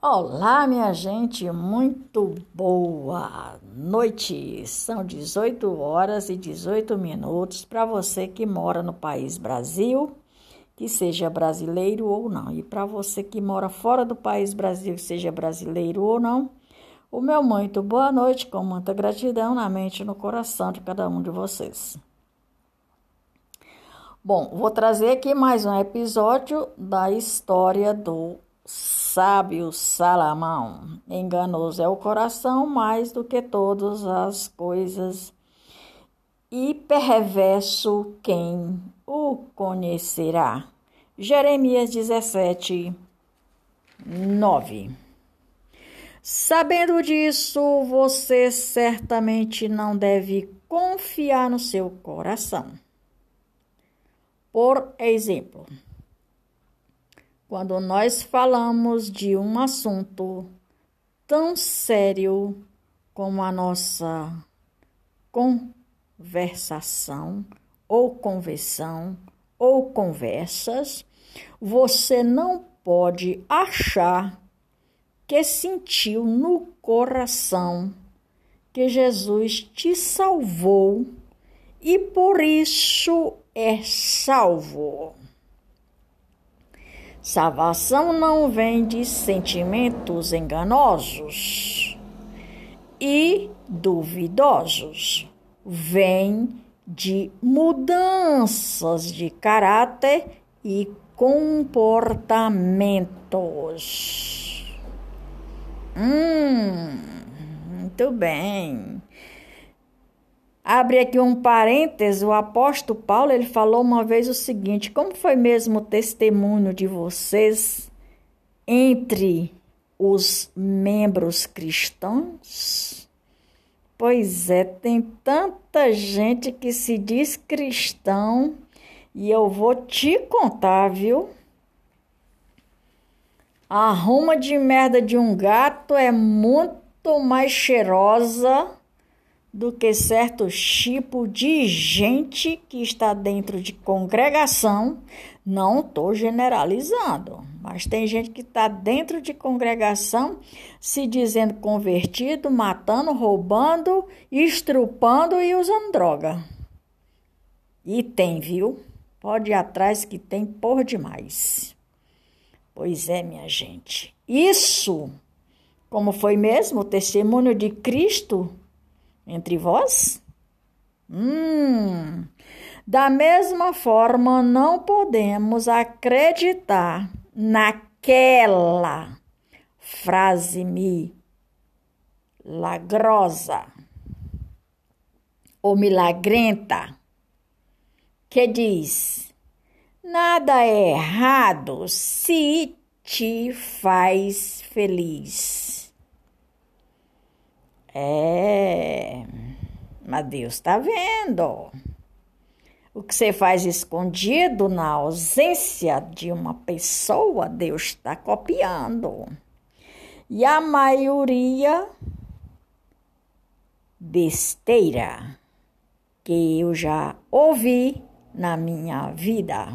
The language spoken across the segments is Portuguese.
Olá, minha gente, muito boa noite. São 18 horas e 18 minutos para você que mora no país Brasil, que seja brasileiro ou não, e para você que mora fora do país Brasil, seja brasileiro ou não. O meu muito boa noite, com muita gratidão na mente e no coração de cada um de vocês. Bom, vou trazer aqui mais um episódio da história do sábio Salamão. Enganoso é o coração mais do que todas as coisas, e perverso quem o conhecerá. Jeremias 17, 9. Sabendo disso, você certamente não deve confiar no seu coração. Por exemplo, quando nós falamos de um assunto tão sério como a nossa conversação ou conversão ou conversas, você não pode achar que sentiu no coração que Jesus te salvou e por isso é salvo. Salvação não vem de sentimentos enganosos e duvidosos, vem de mudanças de caráter e comportamentos. Hum, muito bem. Abre aqui um parêntese, o apóstolo Paulo, ele falou uma vez o seguinte: como foi mesmo o testemunho de vocês entre os membros cristãos? Pois é, tem tanta gente que se diz cristão e eu vou te contar, viu? A ruma de merda de um gato é muito mais cheirosa do que certo tipo de gente que está dentro de congregação. Não estou generalizando, mas tem gente que está dentro de congregação se dizendo convertido, matando, roubando, estrupando e usando droga. E tem, viu? Pode ir atrás que tem por demais. Pois é, minha gente. Isso, como foi mesmo o testemunho de Cristo entre vós? Hum, da mesma forma, não podemos acreditar naquela frase milagrosa ou milagrenta que diz: nada é errado se te faz feliz. É, mas Deus está vendo. O que você faz escondido na ausência de uma pessoa, Deus está copiando. E a maioria besteira que eu já ouvi na minha vida.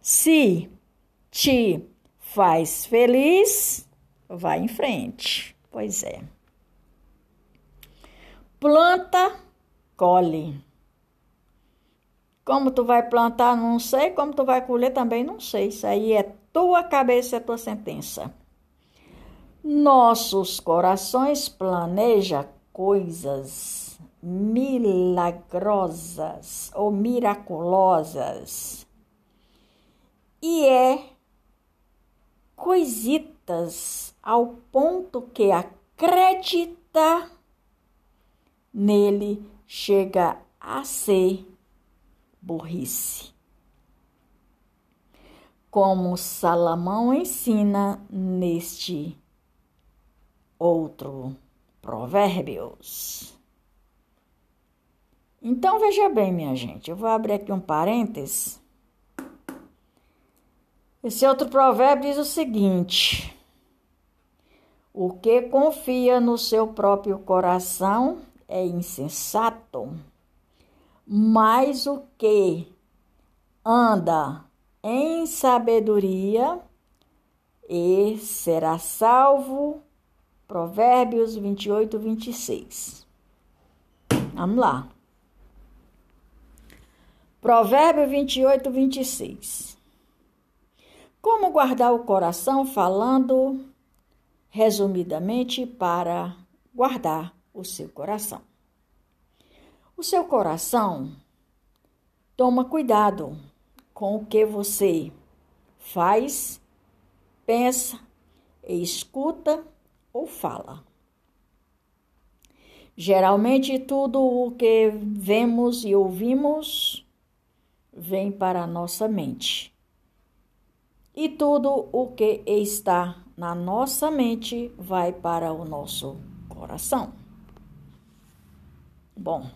Se te faz feliz, vai em frente. Pois é. Planta, colhe. Como tu vai plantar, não sei. Como tu vai colher, também não sei. Isso aí é tua cabeça, é tua sentença. Nossos corações planejam coisas milagrosas ou miraculosas. E é coisitas ao ponto que acredita nele chega a ser burrice. Como Salomão ensina neste outro Provérbios. Então veja bem, minha gente, eu vou abrir aqui um parênteses. Esse outro provérbio diz o seguinte: O que confia no seu próprio coração é insensato, mas o que anda em sabedoria, e será salvo. Provérbios 28, 26. Vamos lá. Provérbio 28, 26. Como guardar o coração? Falando resumidamente para guardar o seu coração. O seu coração toma cuidado com o que você faz, pensa, escuta ou fala. Geralmente, tudo o que vemos e ouvimos vem para a nossa mente. E tudo o que está na nossa mente vai para o nosso coração. Bom.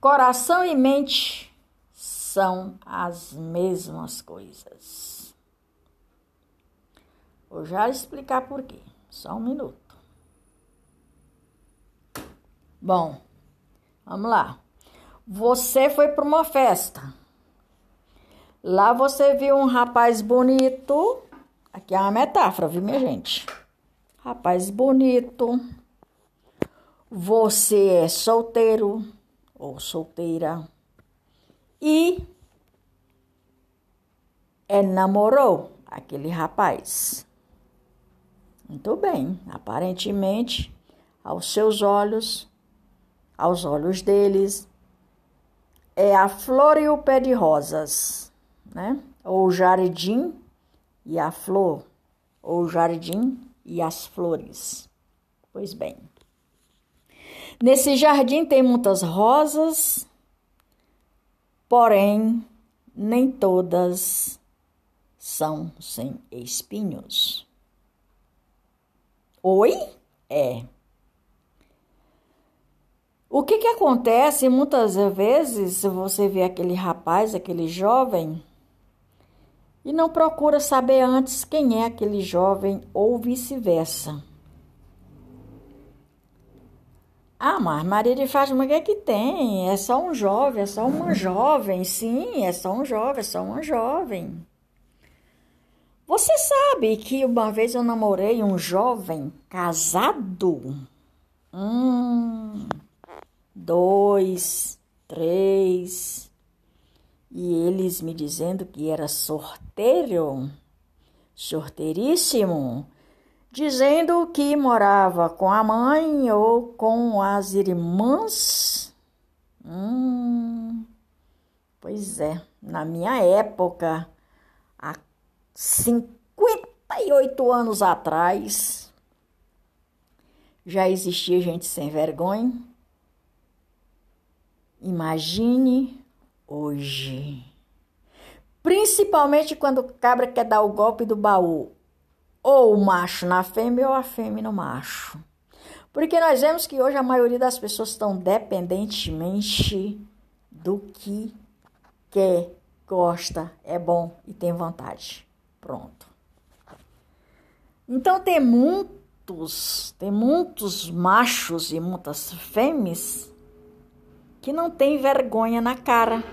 Coração e mente são as mesmas coisas. Vou já explicar por quê. Só um minuto. Bom, vamos lá. Você foi para uma festa. Lá você viu um rapaz bonito. Aqui é uma metáfora, viu, minha gente? Rapaz bonito. Você é solteiro ou solteira e é, namorou aquele rapaz. Muito bem, aparentemente, aos seus olhos, aos olhos deles, é a flor e o pé de rosas, né? Ou o jardim e a flor, ou o jardim e as flores. Pois bem, Nesse jardim tem muitas rosas, porém nem todas são sem espinhos. Oi? É. O que que acontece muitas vezes você vê aquele rapaz, aquele jovem, e não procura saber antes quem é aquele jovem ou vice-versa. Ah, mas Maria de Fátima, o que é que tem? É só um jovem, é só uma jovem. Sim, é só um jovem, é só uma jovem. Você sabe que uma vez eu namorei um jovem casado? Um, dois, três. E eles me dizendo que era sorteiro, sorteiríssimo dizendo que morava com a mãe ou com as irmãs. Hum, pois é, na minha época, há 58 anos atrás, já existia gente sem vergonha. Imagine hoje. Principalmente quando o cabra quer dar o golpe do baú ou o macho na fêmea ou a fêmea no macho. Porque nós vemos que hoje a maioria das pessoas estão dependentemente do que quer, gosta, é bom e tem vontade. Pronto. Então tem muitos, tem muitos machos e muitas fêmeas que não têm vergonha na cara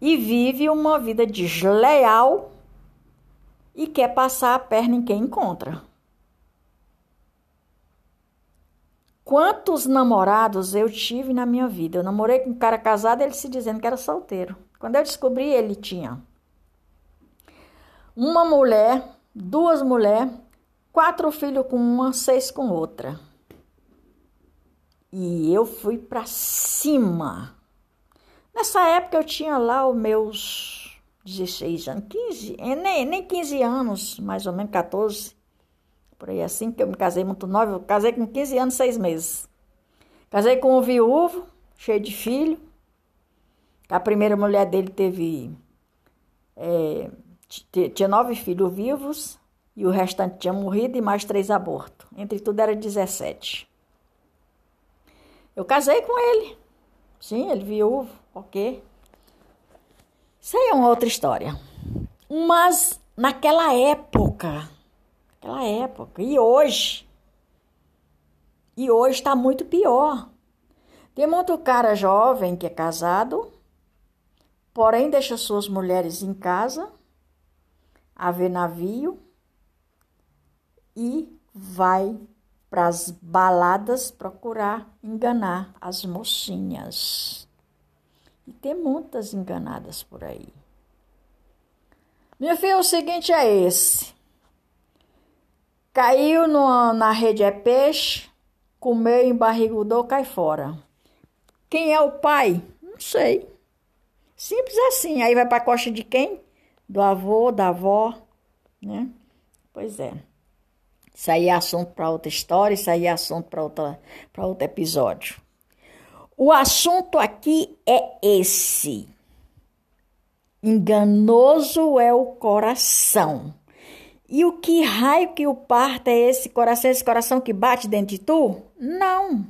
e vive uma vida desleal e quer passar a perna em quem encontra. Quantos namorados eu tive na minha vida? Eu namorei com um cara casado, ele se dizendo que era solteiro. Quando eu descobri, ele tinha uma mulher, duas mulheres, quatro filhos com uma, seis com outra. E eu fui para cima. Nessa época eu tinha lá os meus 16 anos, 15, é, nem, nem 15 anos, mais ou menos 14, por aí assim, que eu me casei muito nova, eu casei com 15 anos, 6 meses. Casei com um viúvo, cheio de filho. A primeira mulher dele teve. É, tinha nove filhos vivos e o restante tinha morrido e mais três abortos. Entre tudo era 17. Eu casei com ele. Sim, ele viúvo, ok. Isso aí é uma outra história. Mas naquela época, naquela época, e hoje, e hoje está muito pior. Tem muito cara jovem que é casado, porém deixa suas mulheres em casa, a ver navio e vai para as baladas procurar enganar as mocinhas. E tem muitas enganadas por aí. Meu filho, o seguinte é esse. Caiu no, na rede é peixe, comeu, embarrigudou, cai fora. Quem é o pai? Não sei. Simples assim. Aí vai para a costa de quem? Do avô, da avó, né? Pois é. Isso aí é assunto para outra história, isso aí é assunto para outro episódio. O assunto aqui é esse. Enganoso é o coração. E o que raio que o parta é esse coração, esse coração que bate dentro de tu? Não.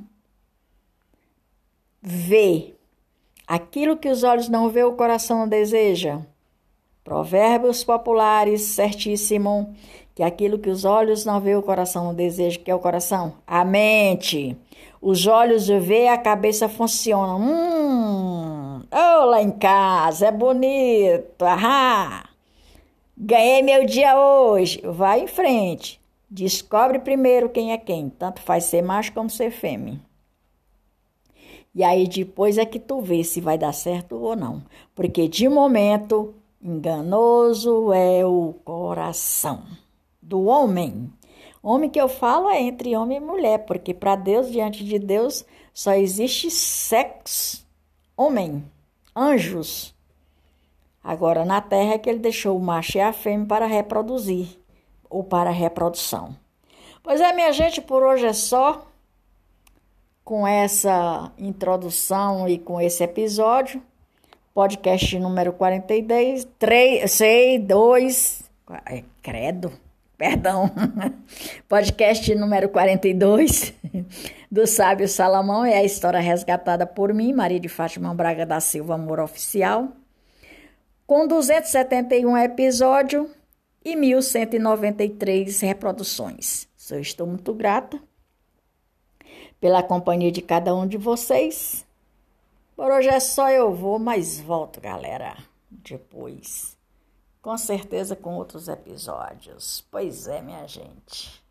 Vê. Aquilo que os olhos não vê, o coração não deseja. Provérbios populares, certíssimo que aquilo que os olhos não vê, o coração não deseja, que é o coração? A mente. Os olhos vê, a cabeça funciona. Hum, oh, lá em casa, é bonito, ahá. Ganhei meu dia hoje. Vai em frente. Descobre primeiro quem é quem. Tanto faz ser macho como ser fêmea. E aí depois é que tu vê se vai dar certo ou não. Porque de momento, enganoso é o coração do homem. Homem que eu falo é entre homem e mulher, porque para Deus, diante de Deus, só existe sexo, homem, anjos. Agora, na terra é que ele deixou o macho e a fêmea para reproduzir, ou para reprodução. Pois é, minha gente, por hoje é só. Com essa introdução e com esse episódio, podcast número 42, 3, 6, 2, é, credo perdão, podcast número 42 do Sábio Salomão é a história resgatada por mim, Maria de Fátima Braga da Silva Amor Oficial, com 271 episódios e 1193 reproduções. Eu estou muito grata pela companhia de cada um de vocês. Por hoje é só eu vou, mas volto, galera, depois com certeza com outros episódios. Pois é, minha gente.